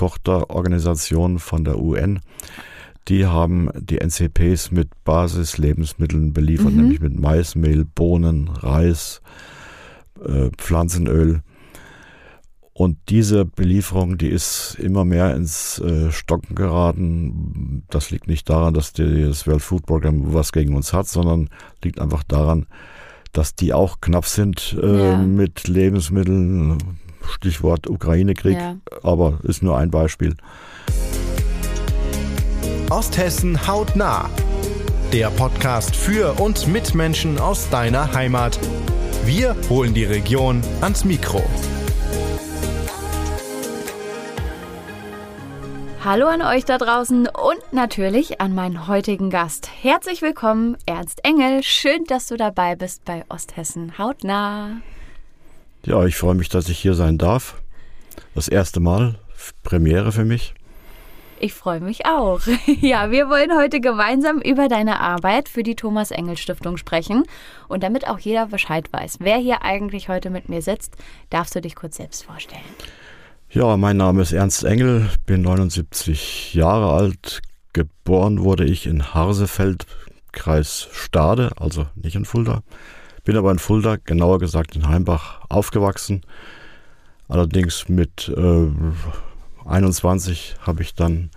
Tochterorganisation von der UN. Die haben die NCPs mit Basislebensmitteln beliefert, mhm. nämlich mit Maismehl, Bohnen, Reis, äh, Pflanzenöl. Und diese Belieferung, die ist immer mehr ins äh, Stocken geraten. Das liegt nicht daran, dass die, das World Food Program was gegen uns hat, sondern liegt einfach daran, dass die auch knapp sind äh, ja. mit Lebensmitteln. Stichwort Ukraine-Krieg, ja. aber ist nur ein Beispiel. Osthessen hautnah. Der Podcast für und mit Menschen aus deiner Heimat. Wir holen die Region ans Mikro. Hallo an euch da draußen und natürlich an meinen heutigen Gast. Herzlich willkommen, Ernst Engel. Schön, dass du dabei bist bei Osthessen Hautnah. Ja, ich freue mich, dass ich hier sein darf. Das erste Mal, Premiere für mich. Ich freue mich auch. Ja, wir wollen heute gemeinsam über deine Arbeit für die Thomas Engel Stiftung sprechen. Und damit auch jeder Bescheid weiß, wer hier eigentlich heute mit mir sitzt, darfst du dich kurz selbst vorstellen. Ja, mein Name ist Ernst Engel, bin 79 Jahre alt. Geboren wurde ich in Harsefeld, Kreis Stade, also nicht in Fulda. Bin aber in Fulda, genauer gesagt in Heimbach, aufgewachsen. Allerdings mit äh, 21 habe ich dann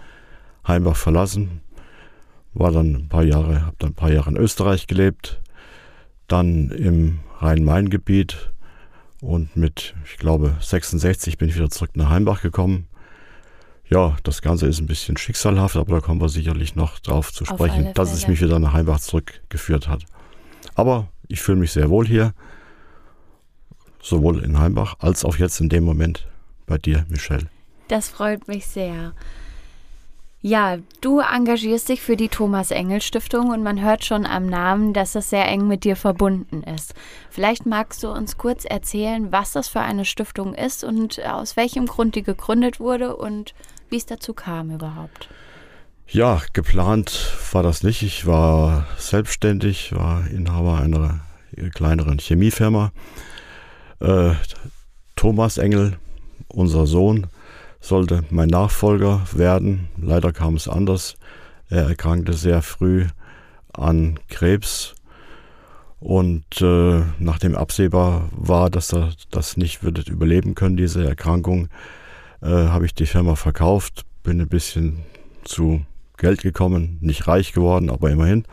Heimbach verlassen, war dann ein paar Jahre, habe dann ein paar Jahre in Österreich gelebt, dann im Rhein-Main-Gebiet, und mit, ich glaube, 66 bin ich wieder zurück nach Heimbach gekommen. Ja, das Ganze ist ein bisschen schicksalhaft, aber da kommen wir sicherlich noch drauf zu sprechen, dass es mich wieder nach Heimbach zurückgeführt hat. Aber ich fühle mich sehr wohl hier, sowohl in Heimbach als auch jetzt in dem Moment bei dir, Michelle. Das freut mich sehr. Ja, du engagierst dich für die Thomas Engel Stiftung und man hört schon am Namen, dass es sehr eng mit dir verbunden ist. Vielleicht magst du uns kurz erzählen, was das für eine Stiftung ist und aus welchem Grund die gegründet wurde und wie es dazu kam überhaupt. Ja, geplant war das nicht. Ich war selbstständig, war Inhaber einer kleineren Chemiefirma. Äh, Thomas Engel, unser Sohn, sollte mein Nachfolger werden. Leider kam es anders. Er erkrankte sehr früh an Krebs und äh, nachdem absehbar war, dass er das nicht würde überleben können, diese Erkrankung, äh, habe ich die Firma verkauft, bin ein bisschen zu Geld gekommen, nicht reich geworden, aber immerhin.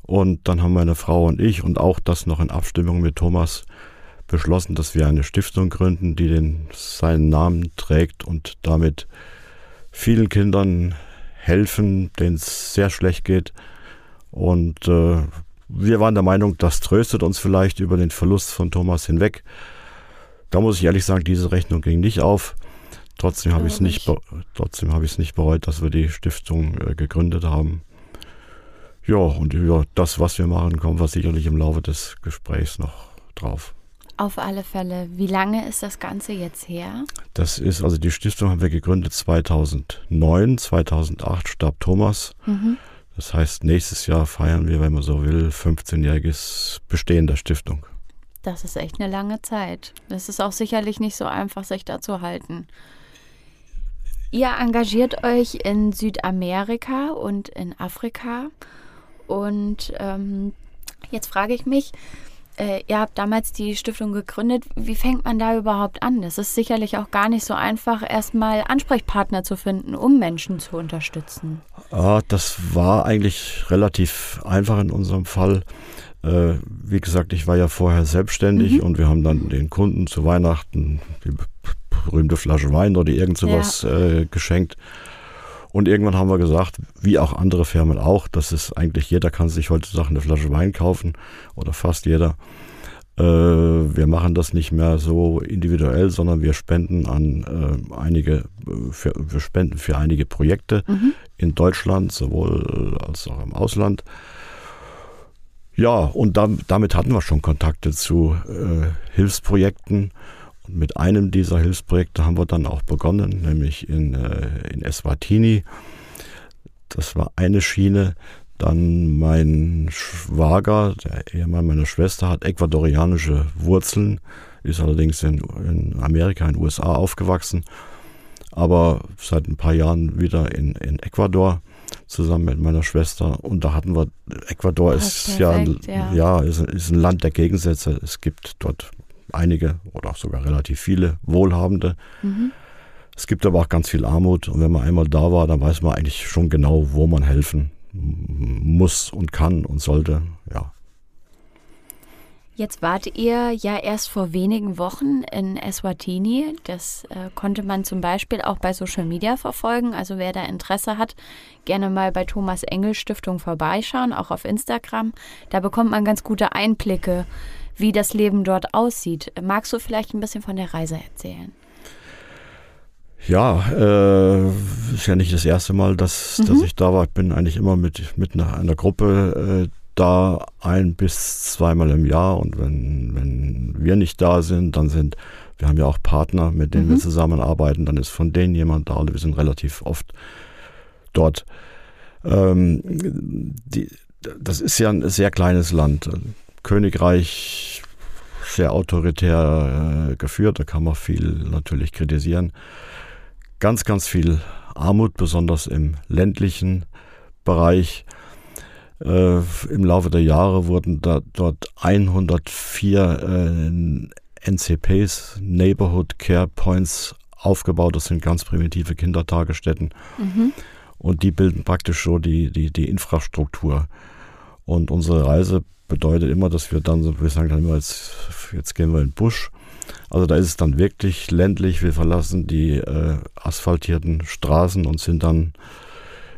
Und dann haben meine Frau und ich und auch das noch in Abstimmung mit Thomas beschlossen, dass wir eine Stiftung gründen, die den, seinen Namen trägt und damit vielen Kindern helfen, denen es sehr schlecht geht. Und äh, wir waren der Meinung, das tröstet uns vielleicht über den Verlust von Thomas hinweg. Da muss ich ehrlich sagen, diese Rechnung ging nicht auf. Trotzdem habe ich es nicht, trotzdem habe ich es nicht bereut, dass wir die Stiftung äh, gegründet haben. Ja, und über das, was wir machen, kommen wir sicherlich im Laufe des Gesprächs noch drauf. Auf alle Fälle. Wie lange ist das Ganze jetzt her? Das ist, also die Stiftung haben wir gegründet 2009, 2008 starb Thomas. Mhm. Das heißt, nächstes Jahr feiern wir, wenn man so will, 15-jähriges Bestehen der Stiftung. Das ist echt eine lange Zeit. Es ist auch sicherlich nicht so einfach, sich da zu halten. Ihr engagiert euch in Südamerika und in Afrika. Und ähm, jetzt frage ich mich, äh, ihr habt damals die Stiftung gegründet. Wie fängt man da überhaupt an? Es ist sicherlich auch gar nicht so einfach, erstmal Ansprechpartner zu finden, um Menschen zu unterstützen. Ah, das war eigentlich relativ einfach in unserem Fall. Äh, wie gesagt, ich war ja vorher selbstständig mhm. und wir haben dann den Kunden zu Weihnachten die berühmte Flasche Wein oder irgend sowas ja. äh, geschenkt. Und irgendwann haben wir gesagt, wie auch andere Firmen auch, das ist eigentlich jeder kann sich heutzutage eine Flasche Wein kaufen oder fast jeder. Äh, wir machen das nicht mehr so individuell, sondern wir spenden an äh, einige, für, wir spenden für einige Projekte mhm. in Deutschland, sowohl als auch im Ausland. Ja, und da, damit hatten wir schon Kontakte zu äh, Hilfsprojekten und mit einem dieser Hilfsprojekte haben wir dann auch begonnen, nämlich in, äh, in Eswatini. Das war eine Schiene. Dann mein Schwager, der Ehemann meiner Schwester, hat ecuadorianische Wurzeln, ist allerdings in, in Amerika, in den USA aufgewachsen. aber seit ein paar Jahren wieder in, in Ecuador zusammen mit meiner Schwester. Und da hatten wir, Ecuador ist perfekt, ja, ja. ja, ist, ist ein Land der Gegensätze. Es gibt dort einige oder auch sogar relativ viele Wohlhabende. Mhm. Es gibt aber auch ganz viel Armut. Und wenn man einmal da war, dann weiß man eigentlich schon genau, wo man helfen muss und kann und sollte. Ja. Jetzt wart ihr ja erst vor wenigen Wochen in Eswatini. Das äh, konnte man zum Beispiel auch bei Social Media verfolgen. Also wer da Interesse hat, gerne mal bei Thomas Engel Stiftung vorbeischauen, auch auf Instagram. Da bekommt man ganz gute Einblicke, wie das Leben dort aussieht. Magst du vielleicht ein bisschen von der Reise erzählen? Ja, äh, ist ja nicht das erste Mal, dass, Mhm. dass ich da war. Ich bin eigentlich immer mit, mit einer, einer Gruppe äh, da ein bis zweimal im Jahr. Und wenn, wenn wir nicht da sind, dann sind, wir haben ja auch Partner, mit denen wir Mhm. zusammenarbeiten, dann ist von denen jemand da. Wir sind relativ oft dort. Ähm, die, das ist ja ein sehr kleines Land. Königreich, sehr autoritär äh, geführt, da kann man viel natürlich kritisieren. Ganz, ganz viel Armut, besonders im ländlichen Bereich. Äh, Im Laufe der Jahre wurden da, dort 104 äh, NCPs, Neighborhood Care Points, aufgebaut. Das sind ganz primitive Kindertagesstätten. Mhm. Und die bilden praktisch so die, die, die Infrastruktur. Und unsere Reise bedeutet immer, dass wir dann, so, wir sagen dann immer, jetzt, jetzt gehen wir in den Busch. Also da ist es dann wirklich ländlich. Wir verlassen die äh, asphaltierten Straßen und sind dann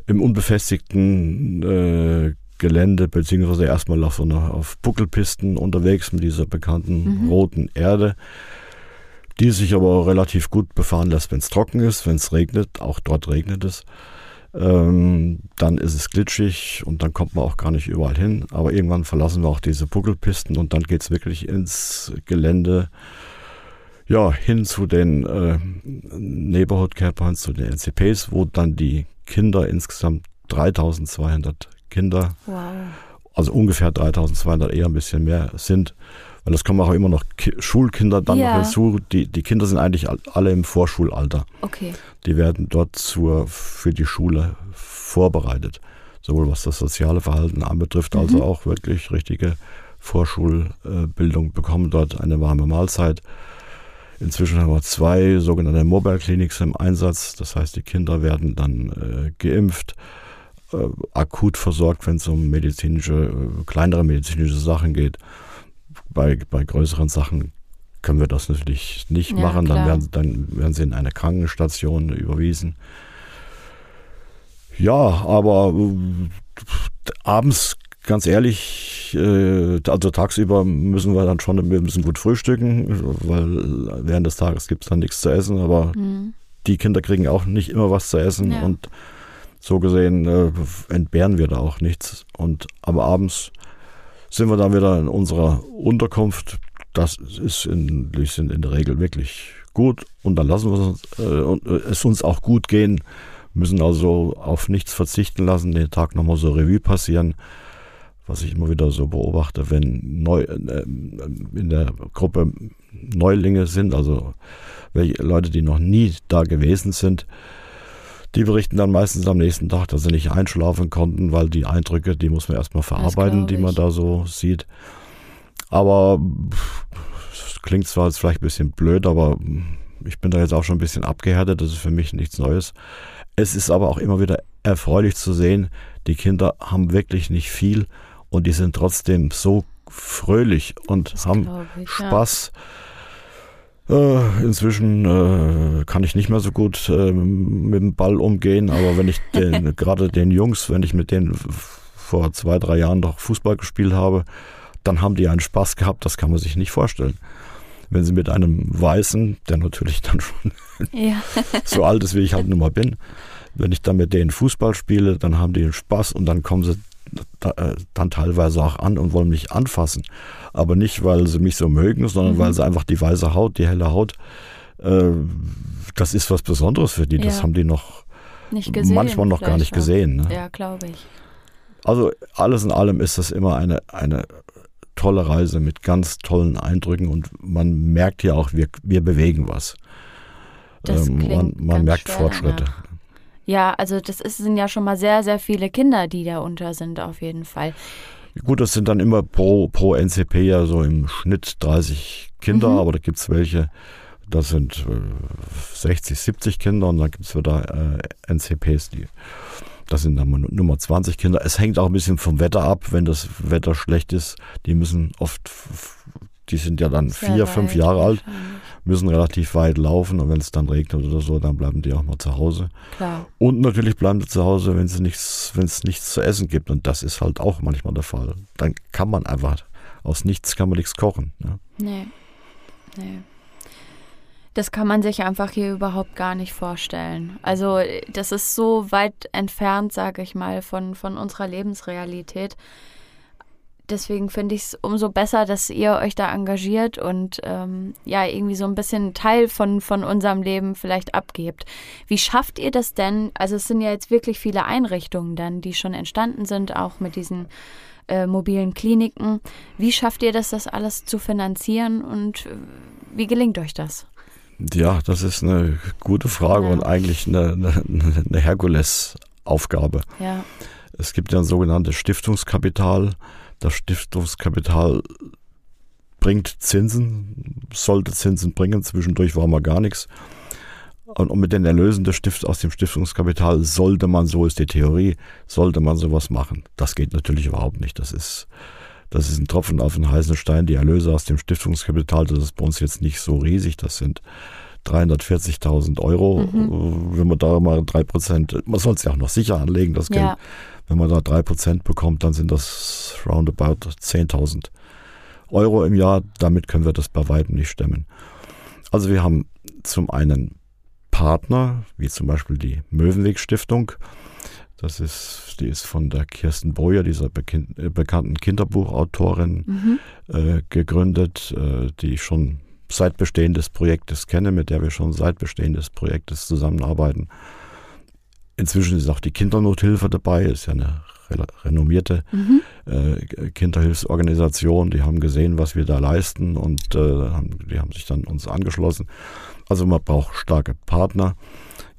im unbefestigten äh, Gelände, beziehungsweise erstmal auf so einer auf Buckelpisten unterwegs mit dieser bekannten Mhm. roten Erde, die sich aber relativ gut befahren lässt, wenn es trocken ist, wenn es regnet, auch dort regnet es. Ähm, dann ist es glitschig und dann kommt man auch gar nicht überall hin. Aber irgendwann verlassen wir auch diese Buckelpisten und dann geht es wirklich ins Gelände, ja, hin zu den äh, Neighborhood Care Points, zu den NCPs, wo dann die Kinder insgesamt 3200 Kinder, Wow. also ungefähr 3200, eher ein bisschen mehr sind. Weil es kommen auch immer noch Ki Schulkinder dann Ja. noch hinzu. Die, die Kinder sind eigentlich all- alle im Vorschulalter. Okay. Die werden dort zur, für die Schule vorbereitet. Sowohl was das soziale Verhalten anbetrifft, als Mhm. auch wirklich richtige Vorschulbildung, bekommen dort eine warme Mahlzeit. Inzwischen haben wir zwei sogenannte Mobile Clinics im Einsatz. Das heißt, die Kinder werden dann äh, geimpft, äh, akut versorgt, wenn es um medizinische, äh, kleinere medizinische Sachen geht. Bei, bei größeren Sachen können wir das natürlich nicht Ja, machen. Dann werden, dann werden sie in eine Krankenstation überwiesen. Ja, aber äh, abends, ganz ehrlich, äh, also tagsüber müssen wir dann schon, wir müssen gut frühstücken, weil während des Tages gibt es dann nichts zu essen, aber Mhm. die Kinder kriegen auch nicht immer was zu essen Ja. und so gesehen äh, entbehren wir da auch nichts. Und aber abends sind wir dann wieder in unserer Unterkunft. Das ist in, sind in der Regel wirklich gut und dann lassen wir es uns, äh, und, äh, es uns auch gut gehen, müssen also auf nichts verzichten lassen, den Tag nochmal so Revue passieren. Was ich immer wieder so beobachte, wenn neu, äh, in der Gruppe Neulinge sind, also welche Leute, die noch nie da gewesen sind, die berichten dann meistens am nächsten Tag, dass sie nicht einschlafen konnten, weil die Eindrücke, die muss man erstmal verarbeiten, die man da so sieht. Aber klingt zwar jetzt vielleicht ein bisschen blöd, aber ich bin da jetzt auch schon ein bisschen abgehärtet, das ist für mich nichts Neues. Es ist aber auch immer wieder erfreulich zu sehen, die Kinder haben wirklich nicht viel und die sind trotzdem so fröhlich und haben glaub ich, ja. Äh, inzwischen äh, kann ich nicht mehr so gut äh, mit dem Ball umgehen, aber wenn ich den, gerade den Jungs, wenn ich mit denen vor zwei, drei Jahren noch Fußball gespielt habe, dann haben die einen Spaß gehabt, das kann man sich nicht vorstellen. Wenn sie mit einem Weißen, der natürlich dann schon Ja. so alt ist, wie ich halt nun mal bin, wenn ich dann mit denen Fußball spiele, dann haben die einen Spaß und dann kommen sie dann teilweise auch an und wollen mich anfassen. Aber nicht, weil sie mich so mögen, sondern Mhm. weil sie einfach die weiße Haut, die helle Haut, äh, das ist was Besonderes für die. Das Ja. haben die noch gesehen. manchmal noch gar nicht auch. gesehen. Ne? Ja, glaube ich. Also alles in allem ist das immer eine, eine tolle Reise mit ganz tollen Eindrücken und man merkt ja auch, wir, wir bewegen was. Das ähm, man, man merkt schwer Fortschritte. Ja, also das ist, sind ja schon mal sehr, sehr viele Kinder, die da unter sind, auf jeden Fall. Gut, das sind dann immer pro, pro NCP ja so im Schnitt 30 Kinder, Mhm. aber da gibt es welche, das sind äh, 60, 70 Kinder und dann gibt es wieder äh, NCPs, die das sind dann nur mal 20 Kinder. Es hängt auch ein bisschen vom Wetter ab, wenn das Wetter schlecht ist. Die müssen oft, die sind ja dann Sehr vier, fünf weit Jahre alt. Müssen relativ weit laufen und wenn es dann regnet oder so, dann bleiben die auch mal zu Hause. Klar. Und natürlich bleiben sie zu Hause, wenn es nichts, wenn es nichts zu essen gibt. Und das ist halt auch manchmal der Fall. Dann kann man einfach, aus nichts kann man nichts kochen. Ne? Nee. Nee. Das kann man sich einfach hier überhaupt gar nicht vorstellen. Also das ist so weit entfernt, sage ich mal, von, von unserer Lebensrealität. Deswegen finde ich es umso besser, dass ihr euch da engagiert und ähm, ja, irgendwie so ein bisschen Teil von, von unserem Leben vielleicht abgebt. Wie schafft ihr das denn? Also es sind ja jetzt wirklich viele Einrichtungen dann, die schon entstanden sind, auch mit diesen äh, mobilen Kliniken. Wie schafft ihr das, das alles zu finanzieren und äh, wie gelingt euch das? Ja, das ist eine gute Frage Ja. und eigentlich eine, eine, eine Herkulesaufgabe. Ja, Es gibt ja ein sogenanntes Stiftungskapital. Das Stiftungskapital bringt Zinsen, sollte Zinsen bringen. Zwischendurch war mal gar nichts. Und, und mit den Erlösen des Stift aus dem Stiftungskapital sollte man, so ist die Theorie, sollte man sowas machen. Das geht natürlich überhaupt nicht. Das ist, das ist ein Tropfen auf den heißen Stein. Die Erlöse aus dem Stiftungskapital, das ist bei uns jetzt nicht so riesig. Das sind 340.000 Euro. Äh, Wenn man da mal drei Prozent, man soll es ja auch noch sicher anlegen, das Geld. ja, Wenn man da drei Prozent bekommt, dann sind das roundabout 10.000 Euro im Jahr. Damit können wir das bei weitem nicht stemmen. Also wir haben zum einen Partner, wie zum Beispiel die Möwenweg Stiftung. Das ist, die ist von der Kirsten Breuer, dieser äh, bekannten Kinderbuchautorin, mhm. äh, gegründet, äh, die ich schon seit Bestehen des Projektes kenne, mit der wir schon seit Bestehen des Projektes zusammenarbeiten. Inzwischen ist auch die Kindernothilfe dabei, ist ja eine re- renommierte Mhm. äh, Kinderhilfsorganisation. Die haben gesehen, was wir da leisten und äh, haben, die haben sich dann uns angeschlossen. Also man braucht starke Partner.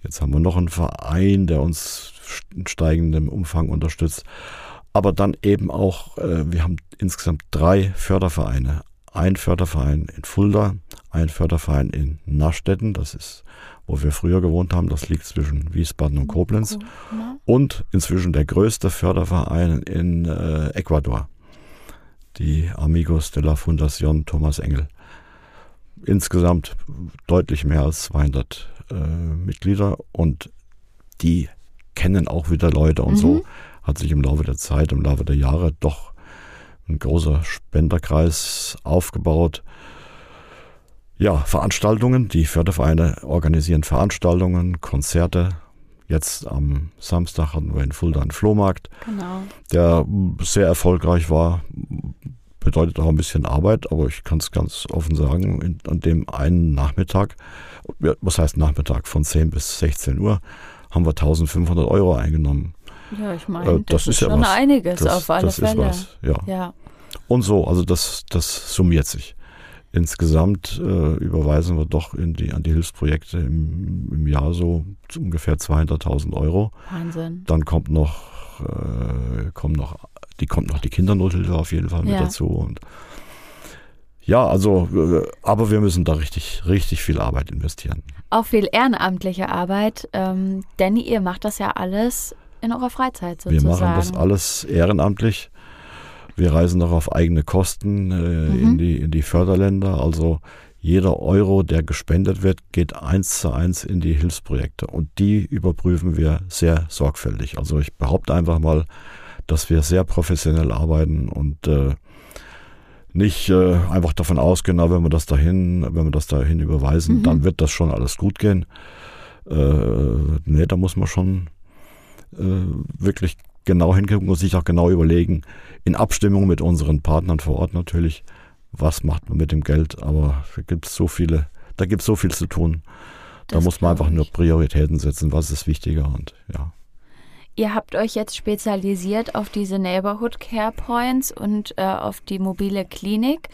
Jetzt haben wir noch einen Verein, der uns in steigendem Umfang unterstützt. Aber dann eben auch, äh, wir haben insgesamt drei Fördervereine. Ein Förderverein in Fulda, ein Förderverein in Nastetten, das ist, wo wir früher gewohnt haben, das liegt zwischen Wiesbaden und Koblenz. Und inzwischen der größte Förderverein in äh, Ecuador, die Amigos de la Fundación Thomas Engel. Insgesamt deutlich mehr als 200 äh, Mitglieder und die kennen auch wieder Leute und Mhm. so hat sich im Laufe der Zeit, im Laufe der Jahre doch ein großer Spenderkreis aufgebaut. Ja, Veranstaltungen, die Fördervereine organisieren Veranstaltungen, Konzerte. Jetzt am Samstag hatten wir in Fulda einen Flohmarkt, Genau. der sehr erfolgreich war. Bedeutet auch ein bisschen Arbeit, aber ich kann es ganz offen sagen, in, an dem einen Nachmittag, ja, was heißt Nachmittag, von 10 bis 16 Uhr, haben wir 1500 Euro eingenommen. Ja, ich meine, Äh, das, ist, schon was. einiges das, auf alle das Fälle. Ist was, ja. Ja. Und so, also das, das summiert sich. Insgesamt äh, überweisen wir doch die, an die Hilfsprojekte im, im Jahr so ungefähr 200.000 Euro. Wahnsinn. Dann kommt noch, äh, kommt noch, die kommt noch die Kindernothilfe auf jeden Fall mit Ja. dazu. Und ja, also, äh, aber wir müssen da richtig, richtig viel Arbeit investieren. Auch viel ehrenamtliche Arbeit, ähm, denn ihr macht das ja alles in eurer Freizeit Wir sozusagen. machen das alles ehrenamtlich. Wir reisen auch auf eigene Kosten äh, Mhm. in, die, in die Förderländer. Also jeder Euro, der gespendet wird, geht eins zu eins in die Hilfsprojekte. Und die überprüfen wir sehr sorgfältig. Also ich behaupte einfach mal, dass wir sehr professionell arbeiten und äh, nicht äh, einfach davon ausgehen, na, wenn wir das dahin, wenn wir das dahin überweisen, Mhm. dann wird das schon alles gut gehen. Äh, nee, da muss man schon äh, wirklich genau hingucken und sich auch genau überlegen, in Abstimmung mit unseren Partnern vor Ort natürlich, was macht man mit dem Geld, aber da gibt es so viele, da gibt es so viel zu tun. Da Das muss man einfach nur. Prioritäten setzen, was ist wichtiger und ja. Ihr habt euch jetzt spezialisiert auf diese Neighborhood Care Points und äh, auf die mobile Klinik.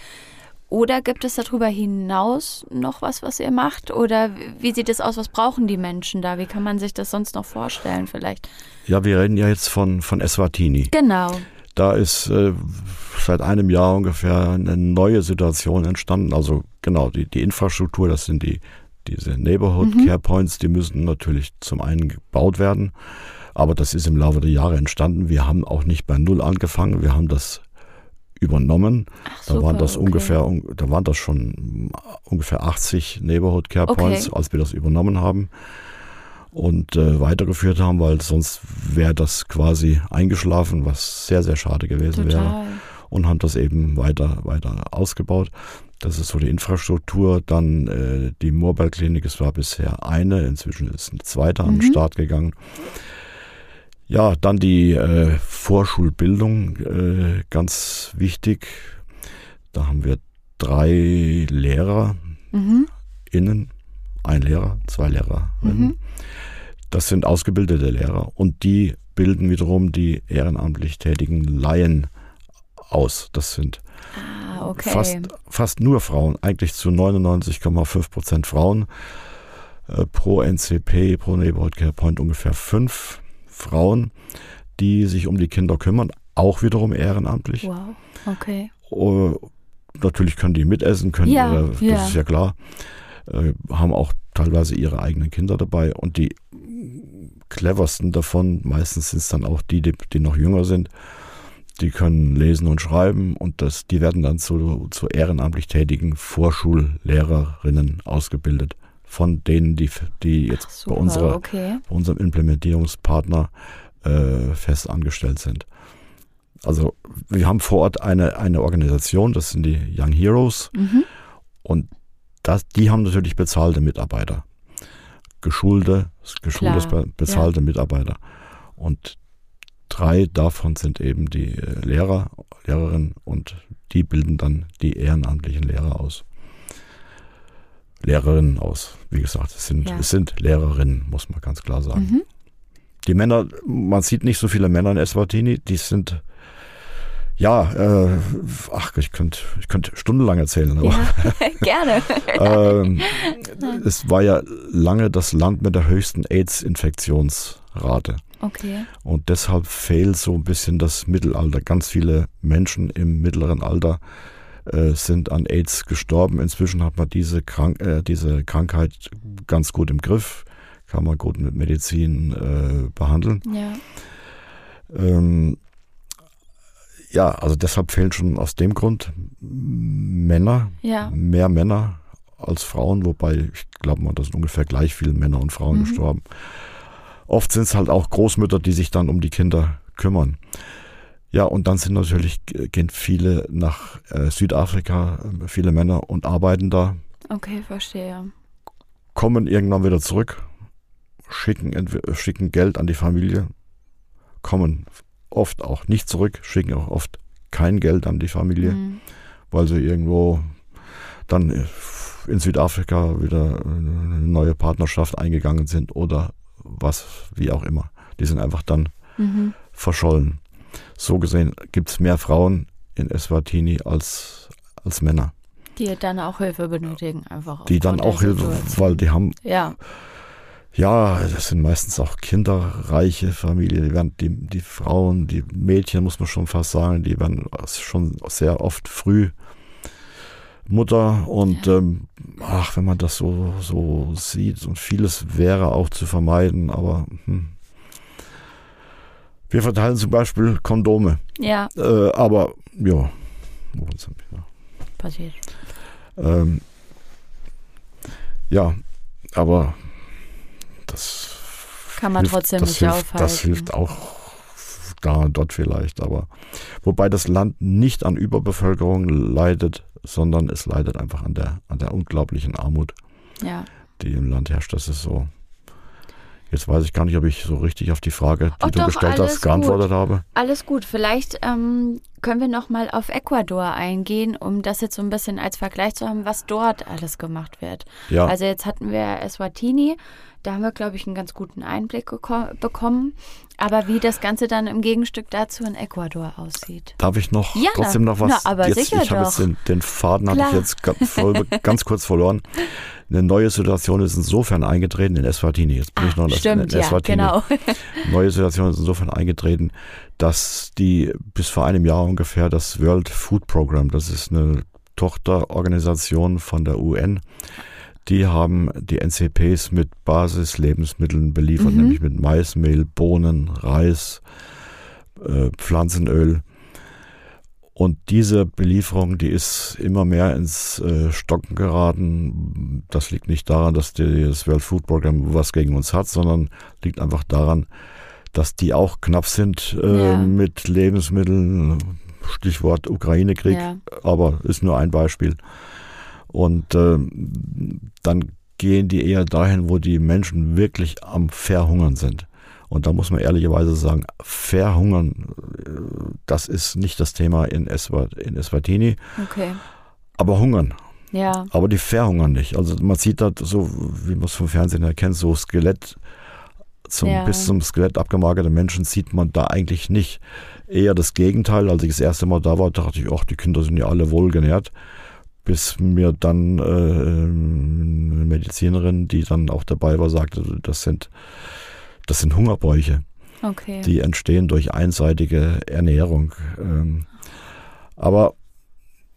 Oder gibt es darüber hinaus noch was, was ihr macht? Oder wie sieht es aus? Was brauchen die Menschen da? Wie kann man sich das sonst noch vorstellen vielleicht? Ja, wir reden ja jetzt von, von Eswatini. Genau. Da ist äh, seit einem Jahr ungefähr eine neue Situation entstanden. Also genau, die, die Infrastruktur, das sind die diese Neighborhood mhm. Care Points, die müssen natürlich zum einen gebaut werden, aber das ist im Laufe der Jahre entstanden. Wir haben auch nicht bei Null angefangen, wir haben das übernommen. Ach, da waren das okay. ungefähr, da waren das schon ungefähr 80 Neighborhood Care Points, okay. als wir das übernommen haben und äh, weitergeführt haben, weil sonst wäre das quasi eingeschlafen, was sehr, sehr schade gewesen Total. wäre. Und haben das eben weiter, weiter ausgebaut. Das ist so die Infrastruktur. Dann äh, die Mobile Klinik, es war bisher eine, inzwischen ist eine zweite mhm. an den mhm. Start gegangen. Ja, dann die äh, Vorschulbildung, äh, ganz wichtig. Da haben wir drei Lehrer mhm. innen, ein Lehrer, zwei Lehrerinnen. Mhm. Das sind ausgebildete Lehrer und die bilden wiederum die ehrenamtlich tätigen Laien aus. Das sind ah, okay. fast, fast nur Frauen, eigentlich zu 99,5 Prozent Frauen. Äh, pro NCP, pro Neighborhood Care Point ungefähr fünf Frauen, die sich um die Kinder kümmern, auch wiederum ehrenamtlich. Wow, okay. Uh, natürlich können die mitessen, können, ja, äh, das ja. ist ja klar, äh, haben auch teilweise ihre eigenen Kinder dabei und die cleversten davon, meistens sind es dann auch die, die, die, noch jünger sind, die können lesen und schreiben und das, die werden dann zu, zu ehrenamtlich tätigen Vorschullehrerinnen ausgebildet von denen, die, die jetzt Ach, bei, unserer, okay. bei unserem Implementierungspartner äh, fest angestellt sind. Also wir haben vor Ort eine, eine Organisation, das sind die Young Heroes. Mhm. Und das, die haben natürlich bezahlte Mitarbeiter. Geschulte, geschulte bezahlte ja. Mitarbeiter. Und drei davon sind eben die äh, Lehrer, Lehrerinnen und die bilden dann die ehrenamtlichen Lehrer aus. Lehrerinnen aus. Wie gesagt, es sind, ja. es sind Lehrerinnen, muss man ganz klar sagen. Mhm. Die Männer, man sieht nicht so viele Männer in Eswatini, die sind, ja, äh, ach, ich könnte ich könnt stundenlang erzählen. Aber, ja, gerne. ähm, es war ja lange das Land mit der höchsten AIDS-Infektionsrate. Okay. Und deshalb fehlt so ein bisschen das Mittelalter. Ganz viele Menschen im mittleren Alter äh, sind an AIDS gestorben. Inzwischen hat man diese, Krank äh, diese Krankheit ganz gut im Griff, kann man gut mit Medizin äh, behandeln. Ja. Ähm, ja, also deshalb fehlen schon aus dem Grund Männer, ja. mehr Männer als Frauen, wobei ich glaube mal, da sind ungefähr gleich viele Männer und Frauen mhm. gestorben. Oft sind es halt auch Großmütter, die sich dann um die Kinder kümmern. Ja, und dann sind natürlich, gehen viele nach äh, Südafrika, äh, viele Männer und arbeiten da. Okay, verstehe. Kommen irgendwann wieder zurück, schicken, schicken Geld an die Familie, kommen oft auch nicht zurück, schicken auch oft kein Geld an die Familie, mhm. weil sie irgendwo dann äh, in Südafrika wieder eine neue Partnerschaft eingegangen sind oder was, wie auch immer. Die sind einfach dann mhm. verschollen so gesehen gibt es mehr Frauen in Eswatini als, als Männer. Die dann auch Hilfe benötigen, einfach. Die dann auch Hilfe, weil die haben. Ja. Ja, das sind meistens auch kinderreiche Familien. Die, werden, die, die Frauen, die Mädchen, muss man schon fast sagen, die werden schon sehr oft früh Mutter. Und ja. ähm, ach, wenn man das so, so sieht und vieles wäre auch zu vermeiden, aber hm, wir verteilen zum Beispiel Kondome. Ja. Äh, aber ja, passiert. Ähm, ja, aber das kann man hilft, trotzdem nicht hilft, aufhalten. Das hilft auch da und dort vielleicht, aber wobei das Land nicht an Überbevölkerung leidet, sondern es leidet einfach an der an der unglaublichen Armut, ja. die im Land herrscht. Das ist so. Jetzt weiß ich gar nicht, ob ich so richtig auf die Frage, die oh, du doch, gestellt hast, geantwortet gut. habe. Alles gut. Vielleicht ähm, können wir noch mal auf Ecuador eingehen, um das jetzt so ein bisschen als Vergleich zu haben, was dort alles gemacht wird. Ja. Also jetzt hatten wir Eswatini, da haben wir, glaube ich, einen ganz guten Einblick bekommen. Aber wie das Ganze dann im Gegenstück dazu in Ecuador aussieht. Darf ich noch Ja, trotzdem noch was? na, aber jetzt, sicher ich habe jetzt den, den Faden habe ich jetzt ganz kurz verloren. Eine neue Situation ist insofern eingetreten in Eswatini. Jetzt bin ich noch Ah, in stimmt, in ja, Eswatini. genau. Neue Situation ist insofern eingetreten, dass die bis vor einem Jahr ungefähr das World Food Program, das ist eine Tochterorganisation von der UN, die haben die NCPs mit Basislebensmitteln beliefert, Mhm. nämlich mit Maismehl, Bohnen, Reis, äh, Pflanzenöl. Und diese Belieferung, die ist immer mehr ins äh, Stocken geraten. Das liegt nicht daran, dass das World Food Program was gegen uns hat, sondern liegt einfach daran, dass die auch knapp sind äh, Ja. mit Lebensmitteln. Stichwort Ukraine-Krieg, Ja. aber ist nur ein Beispiel. Und äh, dann gehen die eher dahin, wo die Menschen wirklich am Verhungern sind. Und da muss man ehrlicherweise sagen, Verhungern, äh, das ist nicht das Thema in, Eswa, in Eswatini, Okay. aber Hungern. Ja. Aber die verhungern nicht. Also man sieht da so, wie man es vom Fernsehen erkennt, so Skelett, zum, Ja. bis zum Skelett abgemagerte Menschen sieht man da eigentlich nicht. Eher das Gegenteil. Als ich das erste Mal da war, dachte ich, ach, die Kinder sind ja alle wohlgenährt. Bis mir dann äh, eine Medizinerin, die dann auch dabei war, sagte, das sind, das sind Hungerbräuche. Okay. Die entstehen durch einseitige Ernährung. Ähm, aber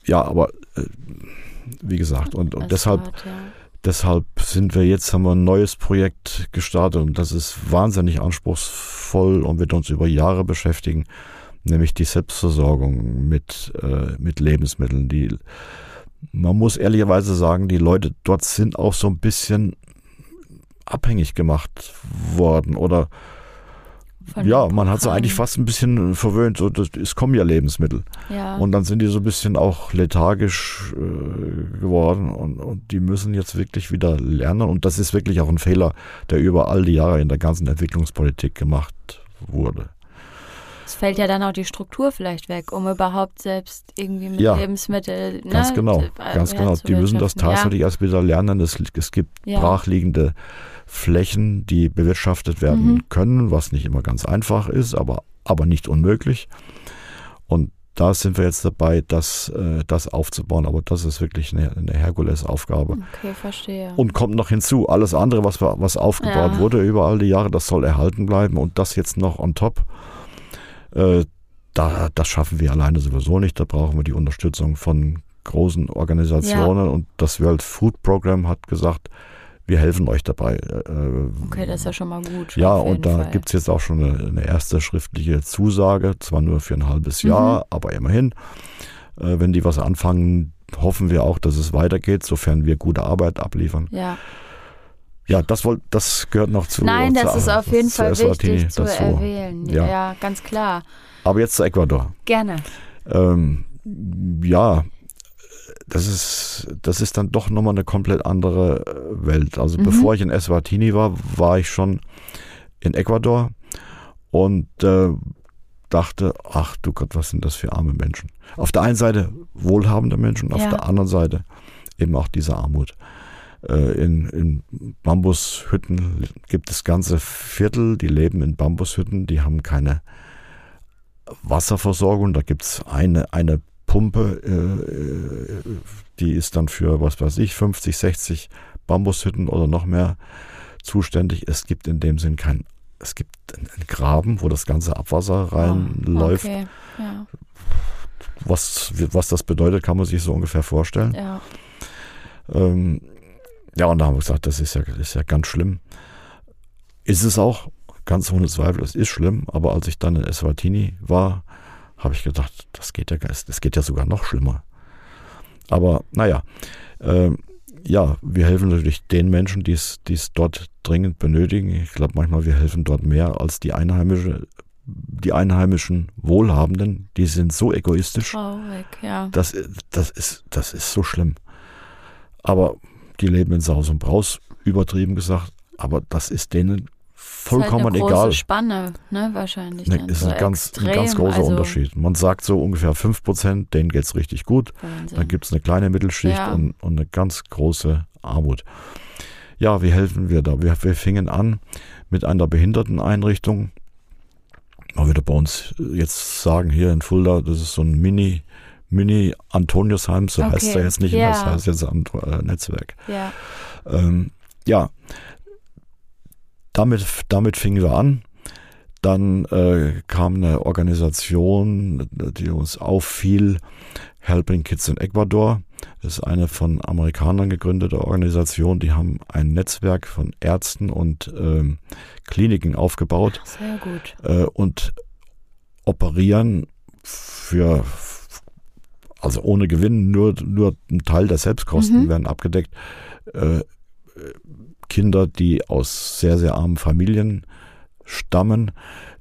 ja, aber äh, wie gesagt, und, und deshalb, ja. deshalb sind wir jetzt, haben wir ein neues Projekt gestartet und das ist wahnsinnig anspruchsvoll und wird uns über Jahre beschäftigen, nämlich die Selbstversorgung mit, äh, mit Lebensmitteln. Die, man muss ehrlicherweise sagen, die Leute dort sind auch so ein bisschen abhängig gemacht worden oder ja, man hat sie eigentlich fast ein bisschen verwöhnt. So, das, es kommen ja Lebensmittel. Ja. Und dann sind die so ein bisschen auch lethargisch äh, geworden und, und die müssen jetzt wirklich wieder lernen. Und das ist wirklich auch ein Fehler, der über all die Jahre in der ganzen Entwicklungspolitik gemacht wurde. Es fällt ja dann auch die Struktur vielleicht weg, um überhaupt selbst irgendwie mit Ja, Lebensmitteln. Ganz ne, genau, d- ganz genau. Die müssen das tatsächlich erst wieder lernen. Es, es gibt Ja. brachliegende Flächen, die bewirtschaftet werden Mhm. können, was nicht immer ganz einfach ist, aber, aber nicht unmöglich. Und da sind wir jetzt dabei, das, äh, das aufzubauen. Aber das ist wirklich eine, eine Herkulesaufgabe. Ja. Okay, verstehe. Und kommt noch hinzu, alles andere, was, was aufgebaut Ja. wurde über all die Jahre, das soll erhalten bleiben. Und das jetzt noch on top, äh, da, das schaffen wir alleine sowieso nicht. Da brauchen wir die Unterstützung von großen Organisationen. Und das World Food Program hat gesagt, wir helfen euch dabei. Äh, okay, das ist ja schon mal gut. ja, und da gibt es jetzt auch schon eine, eine erste schriftliche Zusage, zwar nur für ein halbes Mhm. Jahr, aber immerhin. Äh, wenn die was anfangen, hoffen wir auch, dass es weitergeht, sofern wir gute Arbeit abliefern. Ja. Ja, das, wollt, das gehört noch zu. Nein, das zu, ist auf jeden Fall wichtig zu dazu. erwähnen. Ja. Ja. ganz klar. Aber jetzt zu Ecuador. Gerne. Ähm, ja, das ist, das ist dann doch nochmal eine komplett andere äh, Welt. Also Mhm. bevor ich in Eswatini war, war ich schon in Ecuador und äh, dachte, ach du Gott, was sind das für arme Menschen. Auf der einen Seite wohlhabende Menschen, auf Ja. der anderen Seite eben auch diese Armut. Äh, in, in Bambushütten gibt es ganze Viertel, die leben in Bambushütten, die haben keine Wasserversorgung. Da gibt es eine, eine Pumpe, äh, die ist dann für, was weiß ich, 50, 60 Bambushütten oder noch mehr zuständig. Es gibt in dem Sinn kein, es gibt einen Graben, wo das ganze Abwasser reinläuft. Ah, Okay. Ja, Was, was das bedeutet, kann man sich so ungefähr vorstellen. ja. Ähm, ja, und da haben wir gesagt, das ist ja, ist ja ganz schlimm. Ist es auch, ganz ohne Zweifel, es ist schlimm, aber als ich dann in Eswatini war, habe ich gedacht, das geht ja, das geht ja sogar noch schlimmer. Aber naja, ähm, ja, wir helfen natürlich den Menschen, die es die es dort dringend benötigen. Ich glaube manchmal, wir helfen dort mehr als die Einheimische, die einheimischen Wohlhabenden. Die sind so egoistisch. Traurig, ja. Das, das, ist, das ist so schlimm. Aber die leben in Saus und Braus, übertrieben gesagt. Aber das ist denen vollkommen halt eine große egal. Spanne, ne, wahrscheinlich. Ne, ist so ein ganz, ein ganz großer also Unterschied. Man sagt so ungefähr 5%, denen geht es richtig gut. Wahnsinn. Dann gibt es eine kleine Mittelschicht Ja. und, und eine ganz große Armut. Ja, wie helfen wir da? Wir, wir fingen an mit einer Behinderteneinrichtung. Man würde bei uns jetzt sagen, hier in Fulda, das ist so ein Mini, Mini Antoniusheim, so heißt Okay. er jetzt nicht, Ja. das heißt jetzt Ant- äh, Netzwerk. ja. Ähm, ja, damit, damit fingen wir an. Dann äh, kam eine Organisation, die uns auffiel, Helping Kids in Ecuador. Das ist eine von Amerikanern gegründete Organisation. Die haben ein Netzwerk von Ärzten und ähm, Kliniken aufgebaut Sehr gut. äh, und operieren für, also ohne Gewinn, nur, nur ein Teil der Selbstkosten Mhm. werden abgedeckt. Äh, Kinder, die aus sehr, sehr armen Familien stammen.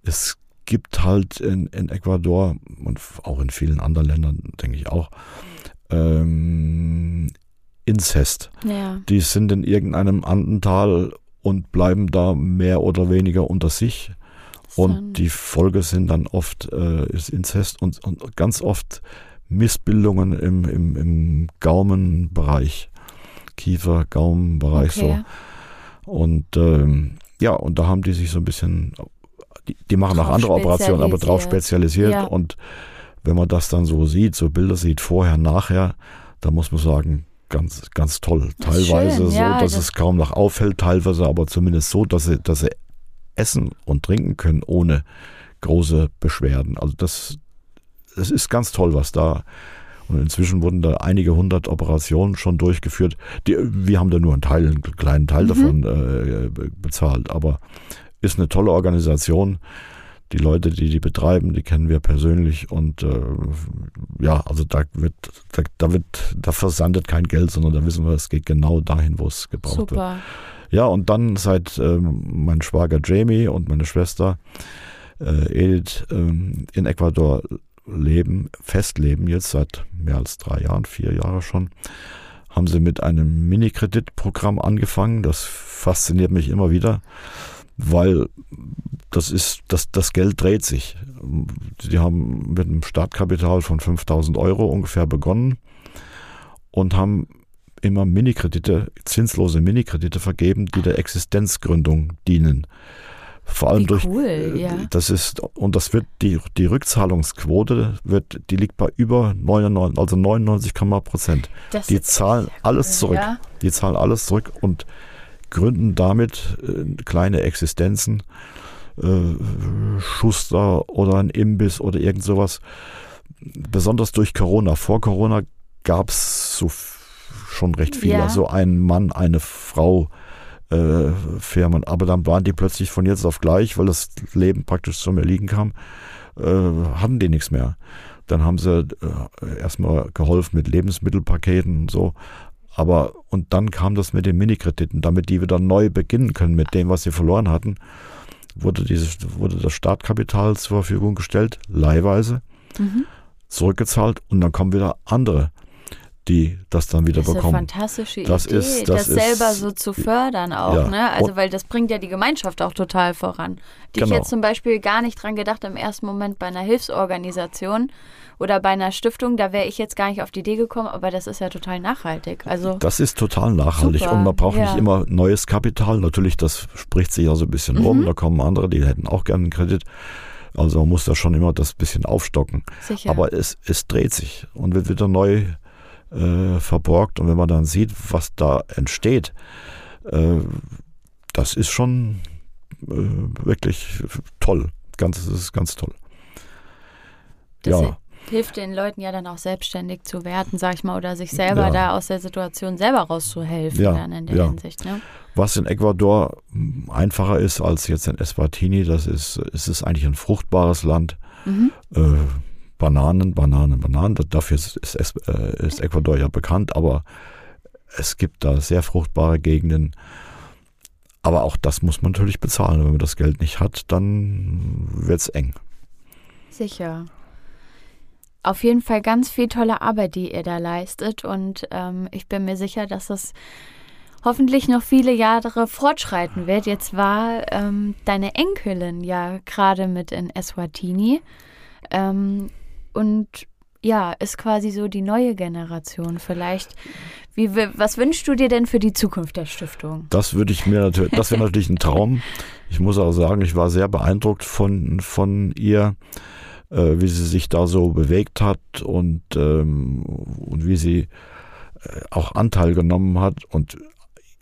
Es gibt halt in, in Ecuador und auch in vielen anderen Ländern, denke ich auch, ähm, Inzest. Ja. Die sind in irgendeinem Andental und bleiben da mehr oder weniger unter sich. Und die Folge sind dann oft äh, ist Inzest und, und ganz oft Missbildungen im, im, im Gaumenbereich. Kiefer, Gaumenbereich okay. so. Und ähm, ja, und da haben die sich so ein bisschen, die, die machen auch andere Operationen, aber drauf spezialisiert. Ja. Und wenn man das dann so sieht, so Bilder sieht, vorher, nachher, da muss man sagen, ganz, ganz toll. Teilweise schön, so, ja, dass das- es kaum noch auffällt, teilweise aber zumindest so, dass sie, dass sie essen und trinken können ohne große Beschwerden. Also das, das ist ganz toll, was da. Und inzwischen wurden da einige hundert Operationen schon durchgeführt. Die, wir haben da nur einen Teil, einen kleinen Teil Mhm. davon äh, be- bezahlt. Aber ist eine tolle Organisation. Die Leute, die die betreiben, die kennen wir persönlich und äh, ja, also da wird, da, da wird, da versandet kein Geld, sondern da wissen wir, es geht genau dahin, wo es gebraucht wird. Super. Ja, und dann seit ähm, mein Schwager Jamie und meine Schwester äh, Edith ähm, in Ecuador leben, festleben jetzt seit mehr als drei Jahren, vier Jahre schon, haben sie mit einem Mini-Kreditprogramm angefangen. Das fasziniert mich immer wieder, weil das ist, das, das Geld dreht sich. Die haben mit einem Startkapital von 5000 Euro ungefähr begonnen und haben immer Minikredite, zinslose Minikredite vergeben, die der Existenzgründung dienen. Vor allem Wie durch cool, äh, ja. das ist und das wird die die Rückzahlungsquote wird die liegt bei über 99 also 99, Prozent. Das Die zahlen alles cool, zurück. Ja. Die zahlen alles zurück und gründen damit äh, kleine Existenzen, äh, Schuster oder ein Imbiss oder irgend sowas. Besonders durch Corona. Vor Corona gab es so schon recht viele. Ja. So ein Mann, eine Frau. Äh, Firmen, aber dann waren die plötzlich von jetzt auf gleich, weil das Leben praktisch zum Erliegen kam, äh, hatten die nichts mehr. Dann haben sie äh, erstmal geholfen mit Lebensmittelpaketen und so. Aber und dann kam das mit den Minikrediten, damit die wieder neu beginnen können mit dem, was sie verloren hatten, wurde dieses, wurde das Startkapital zur Verfügung gestellt, leihweise, Mhm. zurückgezahlt und dann kommen wieder andere, die das dann wieder Das ist eine bekommen. fantastische Das Idee, ist- das das selber ist- so zu fördern auch, Ja. ne? Also weil das bringt ja die Gemeinschaft auch total voran. Die ich Genau. jetzt zum Beispiel gar nicht dran gedacht im ersten Moment bei einer Hilfsorganisation oder bei einer Stiftung, da wäre ich jetzt gar nicht auf die Idee gekommen, aber das ist ja total nachhaltig. Also Das ist total nachhaltig Super, und man braucht ja. nicht immer neues Kapital. Natürlich, das spricht sich ja so ein bisschen Mhm. rum. Da kommen andere, die hätten auch gerne einen Kredit. Also man muss da schon immer das bisschen aufstocken. sicher. Aber es, es dreht sich und wird wieder neu äh, verborgt. Und wenn man dann sieht, was da entsteht, äh, das ist schon äh, wirklich toll. Ganz, das ist ganz toll. das ja. hilft den Leuten ja dann auch selbstständig zu werden, sag ich mal, oder sich selber Ja. da aus der Situation selber rauszuhelfen Ja, dann in der ja. Hinsicht. Ne? Was in Ecuador mh, einfacher ist als jetzt in Eswatini, das ist, es ist eigentlich ein fruchtbares Land. Mhm. Äh, Bananen, Bananen, Bananen. Dafür ist, ist, Es- äh, ist Ecuador ja bekannt, aber es gibt da sehr fruchtbare Gegenden. Aber auch das muss man natürlich bezahlen. Wenn man das Geld nicht hat, dann wird's eng. Sicher. Auf jeden Fall ganz viel tolle Arbeit, die ihr da leistet. Und ähm, ich bin mir sicher, dass das hoffentlich noch viele Jahre fortschreiten wird. Jetzt war ähm, deine Enkelin ja gerade mit in Eswatini ähm, und ja, ist quasi so die neue Generation vielleicht. Wie, was wünschst du dir denn für die Zukunft der Stiftung? Das würde ich mir natürlich, das wäre natürlich ein Traum. Ich muss auch sagen, ich war sehr beeindruckt von, von ihr, äh, wie sie sich da so bewegt hat und, ähm, und wie sie äh, auch Anteil genommen hat und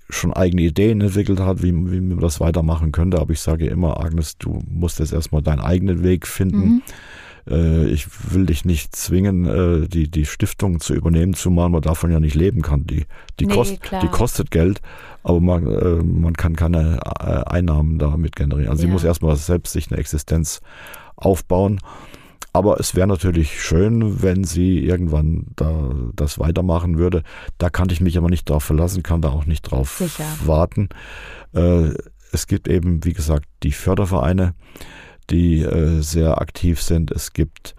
schon eigene Ideen entwickelt hat, wie, wie man das weitermachen könnte. Aber ich sage immer, Agnes, du musst jetzt erstmal deinen eigenen Weg finden. Mhm äh, ich will dich nicht zwingen, äh, die, die Stiftung zu übernehmen, zumal man davon ja nicht leben kann. Die, die, nee, kost, die kostet Geld, aber man, äh, man kann keine Einnahmen damit generieren. Also ja. sie muss erstmal selbst sich eine Existenz aufbauen. Aber es wäre natürlich schön, wenn sie irgendwann da das weitermachen würde. Da kann ich mich aber nicht drauf verlassen, kann da auch nicht drauf Sicher. warten. es gibt eben, wie gesagt, die Fördervereine die äh, sehr aktiv sind. Es gibt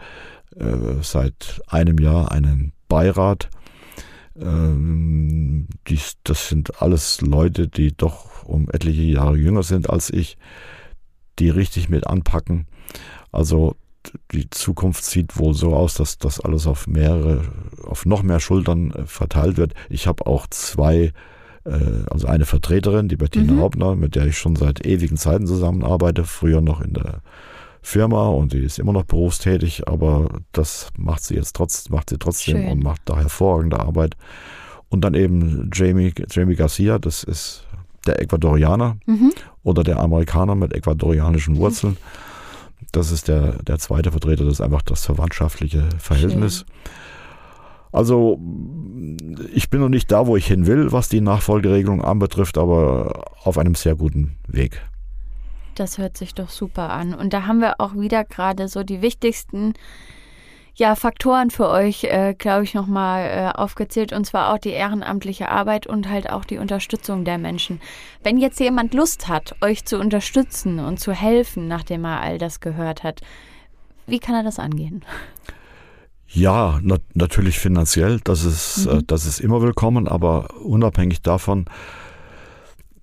äh, seit einem Jahr einen Beirat. Ähm, dies, das sind alles Leute, die doch um etliche Jahre jünger sind als ich, die richtig mit anpacken. Also die Zukunft sieht wohl so aus, dass das alles auf mehrere, auf noch mehr Schultern äh, verteilt wird. Ich habe auch zwei also eine Vertreterin, die Bettina mhm. Hauptner, mit der ich schon seit ewigen Zeiten zusammenarbeite, früher noch in der Firma und die ist immer noch berufstätig, aber das macht sie jetzt trotz, macht sie trotzdem Schön. und macht da hervorragende Arbeit. Und dann eben Jamie, Jamie Garcia, das ist der Ecuadorianer mhm. oder der Amerikaner mit ecuadorianischen Wurzeln. Das ist der, der zweite Vertreter, das ist einfach das verwandtschaftliche Verhältnis. Schön. Also ich bin noch nicht da, wo ich hin will, was die Nachfolgeregelung anbetrifft, aber auf einem sehr guten Weg. Das hört sich doch super an. Und da haben wir auch wieder gerade so die wichtigsten ja, Faktoren für euch, äh, glaube ich, nochmal äh, aufgezählt. Und zwar auch die ehrenamtliche Arbeit und halt auch die Unterstützung der Menschen. Wenn jetzt jemand Lust hat, euch zu unterstützen und zu helfen, nachdem er all das gehört hat, wie kann er das angehen? Ja, na natürlich finanziell, das ist, äh, mhm. äh, das ist immer willkommen, aber unabhängig davon,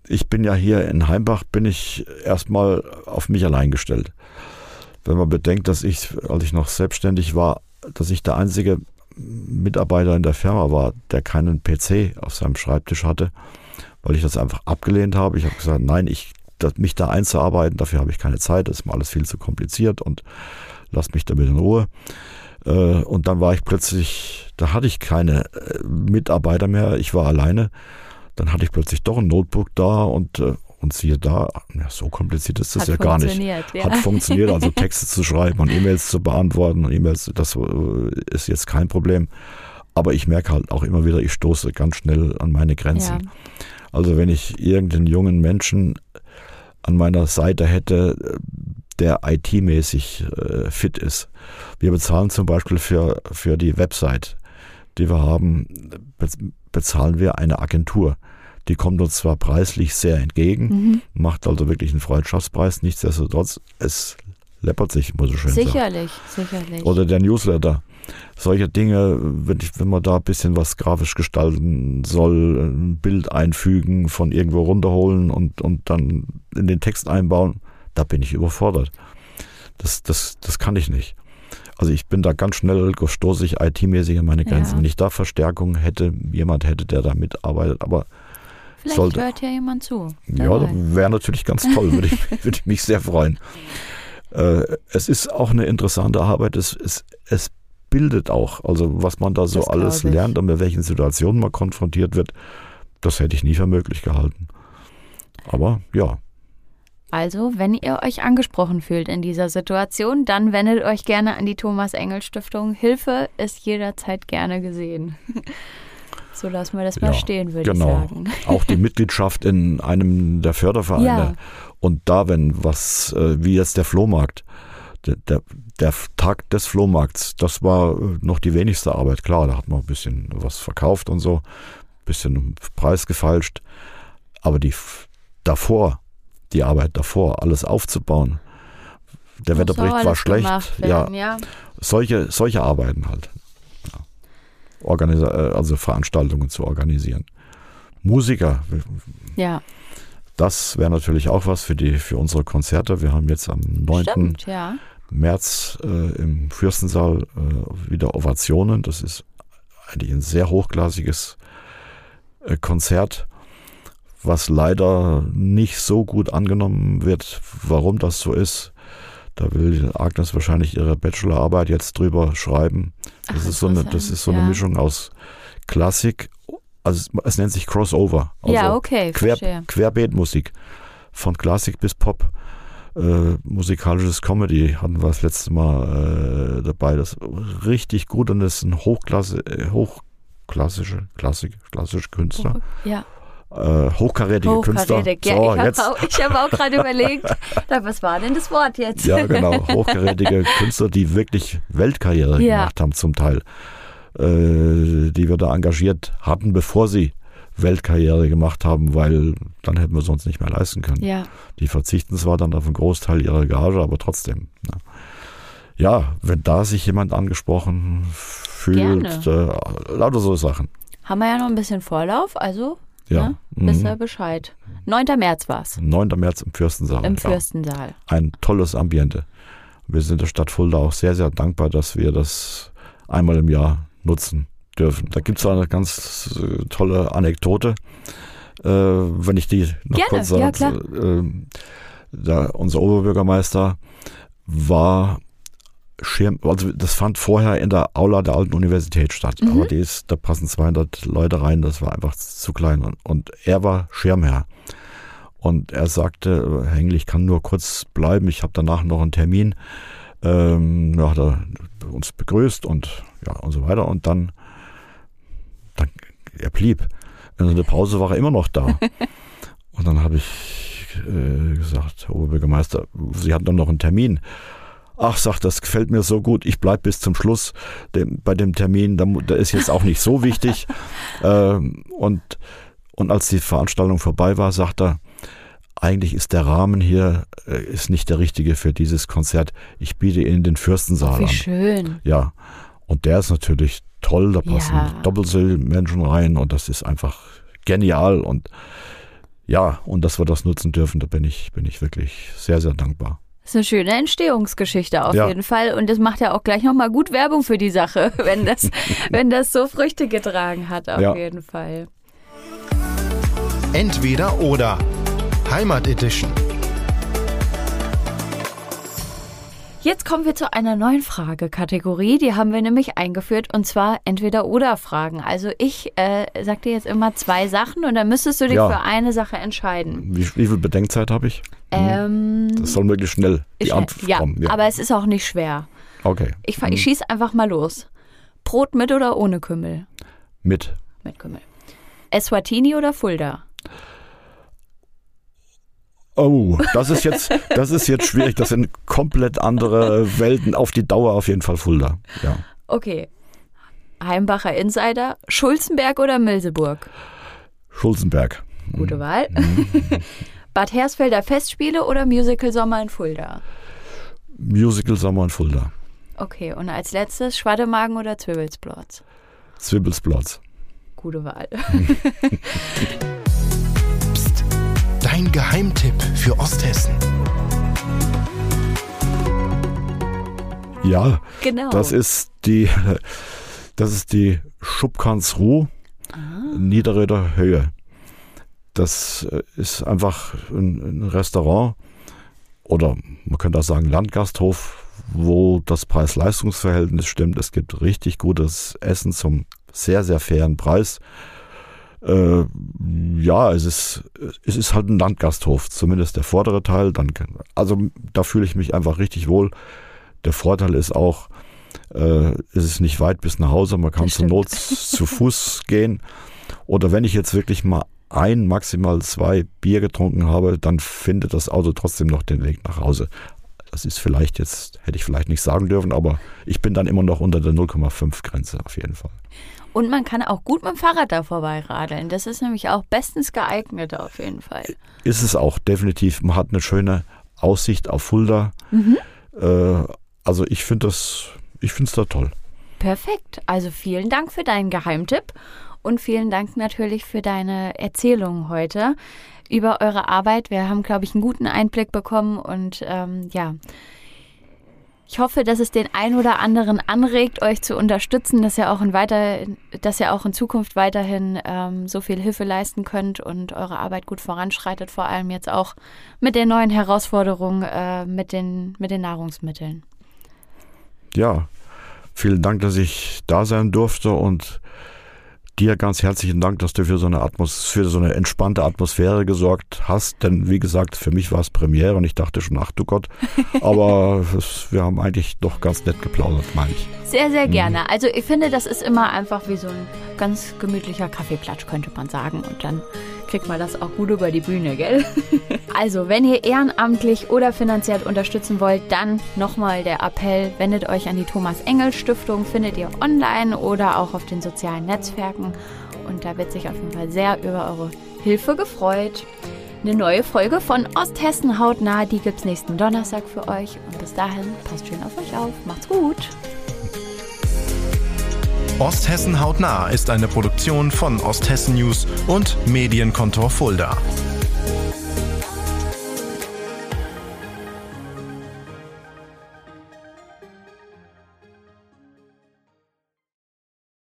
ich bin ja hier in Heimbach, bin ich erstmal auf mich allein gestellt. Wenn man bedenkt, dass ich, als ich noch selbstständig war, dass ich der einzige Mitarbeiter in der Firma war, der keinen PC auf seinem Schreibtisch hatte, weil ich das einfach abgelehnt habe. Ich habe gesagt, nein, ich, das, mich da einzuarbeiten, dafür habe ich keine Zeit, das ist mir alles viel zu kompliziert und lasst mich damit in Ruhe. Äh, und dann war ich plötzlich, da hatte ich keine äh, Mitarbeiter mehr, ich war alleine. Dann hatte ich plötzlich doch ein Notebook da und, äh, und siehe da, ja, so kompliziert ist das Hat ja gar nicht. Ja. Hat funktioniert, also Texte zu schreiben und E-Mails zu beantworten und E-Mails, das ist jetzt kein Problem. Aber ich merke halt auch immer wieder, ich stoße ganz schnell an meine Grenzen. Ja. Also wenn ich irgendeinen jungen Menschen an meiner Seite hätte, der IT-mäßig äh, fit ist. Wir bezahlen zum Beispiel für, für die Website, die wir haben, bezahlen wir eine Agentur. Die kommt uns zwar preislich sehr entgegen, mhm. macht also wirklich einen Freundschaftspreis, nichtsdestotrotz, es läppert sich, muss ich schön sicherlich, sagen. Sicherlich, sicherlich. Oder der Newsletter. Solche Dinge, wenn, ich, wenn man da ein bisschen was grafisch gestalten soll, ein Bild einfügen, von irgendwo runterholen und, und dann in den Text einbauen, da bin ich überfordert. Das, das, das kann ich nicht. Also ich bin da ganz schnell stoße ich IT-mäßig an meine Grenzen. Ja. Wenn ich da Verstärkung hätte, jemand hätte, der da mitarbeitet, aber Vielleicht sollte, hört ja jemand zu. Ja, das wäre natürlich ganz toll, würde ich, würde ich mich sehr freuen. Äh, es ist auch eine interessante Arbeit, es, es, es bildet auch, also was man da so alles lernt und mit welchen Situationen man konfrontiert wird, das hätte ich nie für möglich gehalten. Aber ja, also, wenn ihr euch angesprochen fühlt in dieser Situation, dann wendet euch gerne an die Thomas Engel Stiftung. Hilfe ist jederzeit gerne gesehen. so lassen wir das ja, mal stehen, würde genau. ich sagen. Auch die Mitgliedschaft in einem der Fördervereine. Ja. Und da, wenn was, äh, wie jetzt der Flohmarkt, der, der, der, Tag des Flohmarkts, das war äh, noch die wenigste Arbeit. Klar, da hat man ein bisschen was verkauft und so, ein bisschen Preis gefeilscht. Aber die davor, die Arbeit davor, alles aufzubauen. Der Muss Wetterbericht war schlecht. Werden, ja, ja, Solche, solche Arbeiten halt. Ja. Organisa äh, also Veranstaltungen zu organisieren. Musiker. Ja, Das wäre natürlich auch was für, die, für unsere Konzerte. Wir haben jetzt am 9. stimmt, ja. März äh, im Fürstensaal äh, wieder Ovationen. Das ist eigentlich ein sehr hochklassiges äh, Konzert, was leider nicht so gut angenommen wird. Warum das so ist, da will Agnes wahrscheinlich ihre Bachelorarbeit jetzt drüber schreiben. Das Ach, ist so eine, das ist so eine ja. Mischung aus Klassik, also es, es nennt sich Crossover. Also ja, okay, Quer. Querbeetmusik. Von Klassik bis Pop. Äh, musikalisches Comedy hatten wir das letzte Mal äh, dabei. Das ist richtig gut und das sind Hochklasse, äh, hochklassische, Klassik, klassische Künstler. Ja, Äh, hochkarätige Künstler. Ja, So, ich habe auch, ich hab auch gerade überlegt, was war denn das Wort jetzt? Ja, genau. Hochkarätige Künstler, die wirklich Weltkarriere Ja. gemacht haben zum Teil. Äh, die wir da engagiert hatten, bevor sie Weltkarriere gemacht haben, weil dann hätten wir sonst nicht mehr leisten können. Ja, Die verzichten zwar dann auf einen Großteil ihrer Gage, aber trotzdem. Ne? Ja, wenn da sich jemand angesprochen fühlt, äh, lauter so Sachen. haben wir ja noch ein bisschen Vorlauf, also Ja. ne, wisst Mhm. ihr Bescheid. 9. März war's, 9. März im Fürstensaal. im ja. Fürstensaal. Ein tolles Ambiente. Wir sind der Stadt Fulda auch sehr, sehr dankbar, dass wir das einmal im Jahr nutzen dürfen. Da gibt es eine ganz äh, tolle Anekdote, äh, wenn ich die noch Gerne, kurz ja, sage. Äh, da, unser Oberbürgermeister war Schirm, also das fand vorher in der Aula der alten Universität statt, Mhm. aber die ist, da passen 200 Leute rein, das war einfach zu klein und, und er war Schirmherr. Und er sagte, Herr Engel, ich kann nur kurz bleiben, ich habe danach noch einen Termin. Ähm, ja, hat er uns begrüßt und ja und so weiter und dann, dann er blieb. In der Pause war er immer noch da. und dann habe ich äh, gesagt, Herr Oberbürgermeister, Sie hatten doch noch einen Termin. Ach, sagt, das gefällt mir so gut, ich bleibe bis zum Schluss dem, bei dem Termin, mu- der ist jetzt auch nicht so wichtig. ähm, und, und als die Veranstaltung vorbei war, sagt er, eigentlich ist der Rahmen hier äh, ist nicht der richtige für dieses Konzert. Ich biete Ihnen den Fürstensaal Wie an. schön. Ja, und der ist natürlich toll, da passen Ja. Doppelsill-Menschen rein und das ist einfach genial und ja, und dass wir das nutzen dürfen, da bin ich, bin ich wirklich sehr, sehr dankbar. Das ist eine schöne Entstehungsgeschichte auf Ja. jeden Fall. Und das macht ja auch gleich nochmal gut Werbung für die Sache, wenn das, wenn das so Früchte getragen hat, auf Ja. jeden Fall. Entweder oder. Heimat Edition. Jetzt kommen wir zu einer neuen Fragekategorie. Die haben wir nämlich eingeführt und zwar Entweder-Oder-Fragen. Also ich äh, sag dir jetzt immer zwei Sachen und dann müsstest du dich Ja. für eine Sache entscheiden. Wie, wie viel Bedenkzeit habe ich? Ähm, Das soll möglichst schnell die schnell. Antwort ja, kommen. Ja, aber es ist auch nicht schwer. okay. Ich, fa- ich schieß einfach mal los. Brot mit oder ohne Kümmel? Mit Mit Kümmel. Eswatini oder Fulda? Oh, das ist jetzt, das ist jetzt schwierig. Das sind komplett andere Welten. Auf die Dauer auf jeden Fall Fulda. Ja. Okay. Heimbacher Insider, Schulzenberg oder Milseburg? Schulzenberg. Gute Wahl. Bad Hersfelder Festspiele oder Musical Sommer in Fulda? Musical Sommer in Fulda. Okay, und als letztes Schwademagen oder Zwiebelsblotz? Zwiebelsplatz. Gute Wahl. Dein Geheimtipp für Osthessen. Ja, Genau. das ist die, das ist die Schubkansruh, Niederröder Höhe. Das äh, ist einfach ein, ein Restaurant oder man könnte auch sagen Landgasthof, wo das Preis-Leistungs-Verhältnis stimmt. Es gibt richtig gutes Essen zum sehr, sehr fairen Preis. Äh, ja, es ist, es ist halt ein Landgasthof, zumindest der vordere Teil. Dann, also da fühle ich mich einfach richtig wohl. Der Vorteil ist auch, äh, es ist nicht weit bis nach Hause, man kann zur. Not zu Fuß gehen. Oder wenn ich jetzt wirklich mal ein, maximal zwei Bier getrunken habe, dann findet das Auto trotzdem noch den Weg nach Hause. Das ist vielleicht jetzt, hätte ich vielleicht nicht sagen dürfen, aber ich bin dann immer noch unter der 0,5 Grenze auf jeden Fall. Und man kann auch gut mit dem Fahrrad da vorbeiradeln. Das ist nämlich auch bestens geeignet auf jeden Fall. Ist es auch definitiv. Man hat eine schöne Aussicht auf Fulda. Mhm. Äh, also ich finde das, ich finde es da toll. Perfekt. Also vielen Dank für deinen Geheimtipp. Und vielen Dank natürlich für deine Erzählung heute über eure Arbeit. Wir haben, glaube ich, einen guten Einblick bekommen und ähm, ja. Ich hoffe, dass es den ein oder anderen anregt, euch zu unterstützen, dass ihr auch in, weiter, dass ihr auch in Zukunft weiterhin ähm, so viel Hilfe leisten könnt und eure Arbeit gut voranschreitet, vor allem jetzt auch mit den neuen Herausforderungen äh, mit, den, mit den Nahrungsmitteln. Ja, vielen Dank, dass ich da sein durfte und dir ganz herzlichen Dank, dass du für so eine Atmosphäre, so eine entspannte Atmosphäre gesorgt hast. Denn wie gesagt, für mich war es Premiere und ich dachte schon, ach du Gott. Aber es, wir haben eigentlich doch ganz nett geplaudert, meine ich. Sehr, sehr mhm. gerne. Also ich finde, das ist immer einfach wie so ein ganz gemütlicher Kaffeeplatsch, könnte man sagen. Und dann kriegt man das auch gut über die Bühne, gell? also, wenn ihr ehrenamtlich oder finanziell unterstützen wollt, dann nochmal der Appell, wendet euch an die Thomas Engel Stiftung, findet ihr online oder auch auf den sozialen Netzwerken. Und da wird sich auf jeden Fall sehr über eure Hilfe gefreut. Eine neue Folge von Osthessen hautnah, die gibt es nächsten Donnerstag für euch. Und bis dahin, passt schön auf euch auf. Macht's gut. Osthessen hautnah ist eine Produktion von Osthessen News und Medienkontor Fulda.